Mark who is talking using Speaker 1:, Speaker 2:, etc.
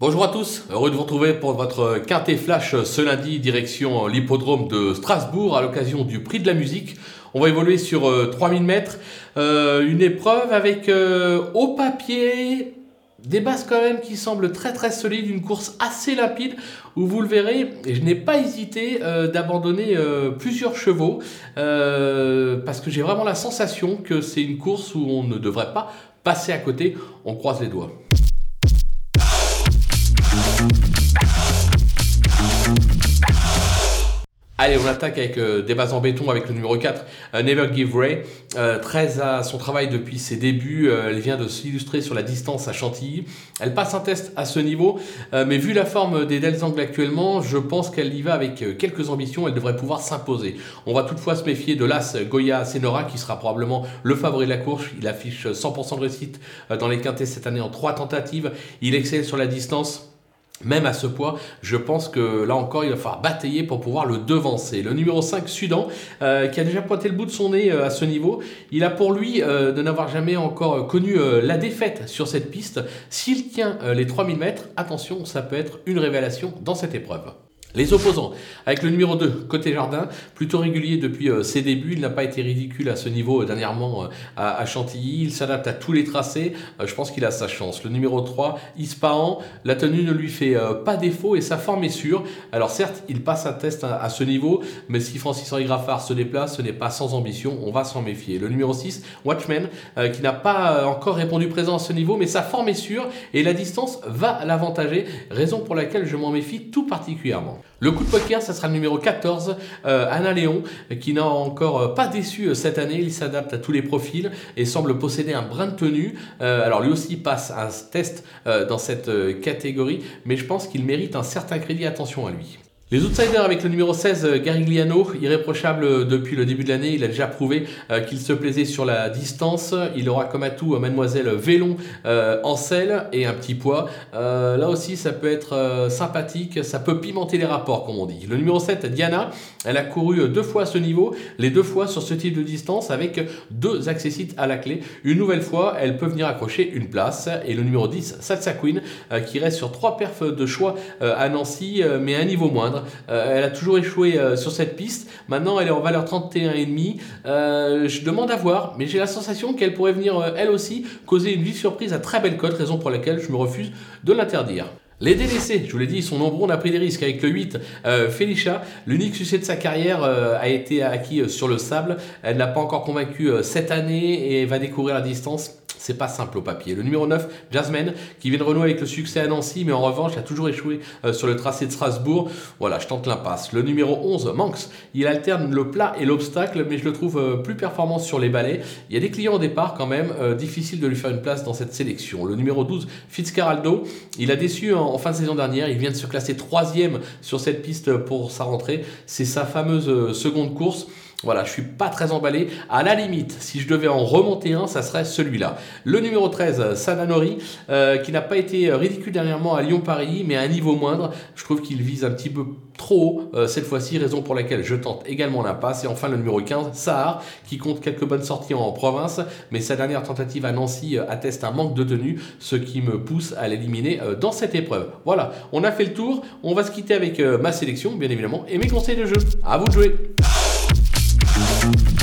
Speaker 1: Bonjour à tous, heureux de vous retrouver pour votre quintet flash ce lundi, direction l'hippodrome de Strasbourg à l'occasion du prix de la musique. On va évoluer sur 3000 euh, mètres, euh, une épreuve avec euh, au papier des bases quand même qui semblent très très solides, une course assez limpide où vous le verrez, je n'ai pas hésité d'abandonner plusieurs chevaux parce que j'ai vraiment la sensation que c'est une course où on ne devrait pas passer à côté, on croise les doigts. Allez, on attaque avec euh, des bases en béton avec le numéro 4, euh, Never Give Way. Euh, très à son travail depuis ses débuts. elle vient de s'illustrer sur la distance à Chantilly. Elle passe un test à ce niveau, mais vu la forme des Dels Angles actuellement, je pense qu'elle y va avec quelques ambitions. Elle devrait pouvoir s'imposer. On va toutefois se méfier de l'As Goya Senora qui sera probablement le favori de la course. Il affiche 100% de réussite dans les quintés cette année en trois tentatives. Il excelle sur la distance. Même à ce poids, je pense que là encore, il va falloir batailler pour pouvoir le devancer. Le numéro 5, Sudan, euh, qui a déjà pointé le bout de son nez euh, à ce niveau, il a pour lui euh, de n'avoir jamais encore connu la défaite sur cette piste. S'il tient les 3000 mètres, attention, ça peut être une révélation dans cette épreuve. Les opposants, avec le numéro 2, côté jardin, plutôt régulier depuis euh, ses débuts, il n'a pas été ridicule à ce niveau euh, dernièrement euh, à, Chantilly, il s'adapte à tous les tracés, je pense qu'il a sa chance. Le numéro 3, Ispahan, la tenue ne lui fait pas défaut et sa forme est sûre. Alors certes, il passe un test à, ce niveau, mais si Francis Henri Graffard se déplace, ce n'est pas sans ambition, on va s'en méfier. Le numéro 6, Watchman, qui n'a pas encore répondu présent à ce niveau, mais sa forme est sûre et la distance va l'avantager, raison pour laquelle je m'en méfie tout particulièrement. Le coup de poker, ça sera le numéro 14, euh, Anna Léon, qui n'a encore euh, pas déçu euh, cette année. Il s'adapte à tous les profils et semble posséder un brin de tenue. alors lui aussi passe un test dans cette catégorie, mais je pense qu'il mérite un certain crédit. Attention à lui. Les outsiders avec le numéro 16, euh, Garigliano, irréprochable euh, depuis le début de l'année, il a déjà prouvé euh, qu'il se plaisait sur la distance. Il aura comme atout Mademoiselle Vélon en selle et un petit poids. là aussi, ça peut être sympathique, ça peut pimenter les rapports, comme on dit. Le numéro 7, Diana, elle a couru deux fois à ce niveau, les deux fois sur ce type de distance avec deux accessites à la clé. Une nouvelle fois, elle peut venir accrocher une place. Et le numéro 10, Satsa Queen, qui reste sur trois perfs de choix à Nancy, mais à un niveau moindre. Euh, elle a toujours échoué euh, sur cette piste. Maintenant, elle est en valeur 31,5. Euh, je demande à voir, mais j'ai la sensation qu'elle pourrait venir, elle aussi, causer une vive surprise à très belle cote, raison pour laquelle je me refuse de l'interdire. Les délaissés, je vous l'ai dit, ils sont nombreux, on a pris des risques avec le 8, Felicia. L'unique succès de sa carrière a été acquis sur le sable. Elle n'a pas encore convaincu cette année et va découvrir la distance c'est pas simple au papier. Le numéro 9, Jasmine, qui vient de renouer avec le succès à Nancy, mais en revanche a toujours échoué euh, sur le tracé de Strasbourg. Voilà, je tente l'impasse. Le numéro 11, Manx, il alterne le plat et l'obstacle, mais je le trouve euh, plus performant sur les balais. Il y a des clients au départ quand même, euh, difficile de lui faire une place dans cette sélection. Le numéro 12, Fitzcarraldo, il a déçu en, fin de saison dernière, il vient de se classer troisième sur cette piste pour sa rentrée. C'est sa fameuse seconde course. Voilà, je suis pas très emballé. À la limite, si je devais en remonter un, ça serait celui-là. Le numéro 13, Sananori, euh, qui n'a pas été ridicule dernièrement à Lyon-Paris, mais à un niveau moindre. Je trouve qu'il vise un petit peu trop euh, cette fois-ci, raison pour laquelle je tente également l'impasse. Et enfin, le numéro 15, Sahar, qui compte quelques bonnes sorties en province, mais sa dernière tentative à Nancy euh, atteste un manque de tenue, ce qui me pousse à l'éliminer dans cette épreuve. Voilà, on a fait le tour. On va se quitter avec ma sélection, bien évidemment, et mes conseils de jeu. À vous de jouer. Thank you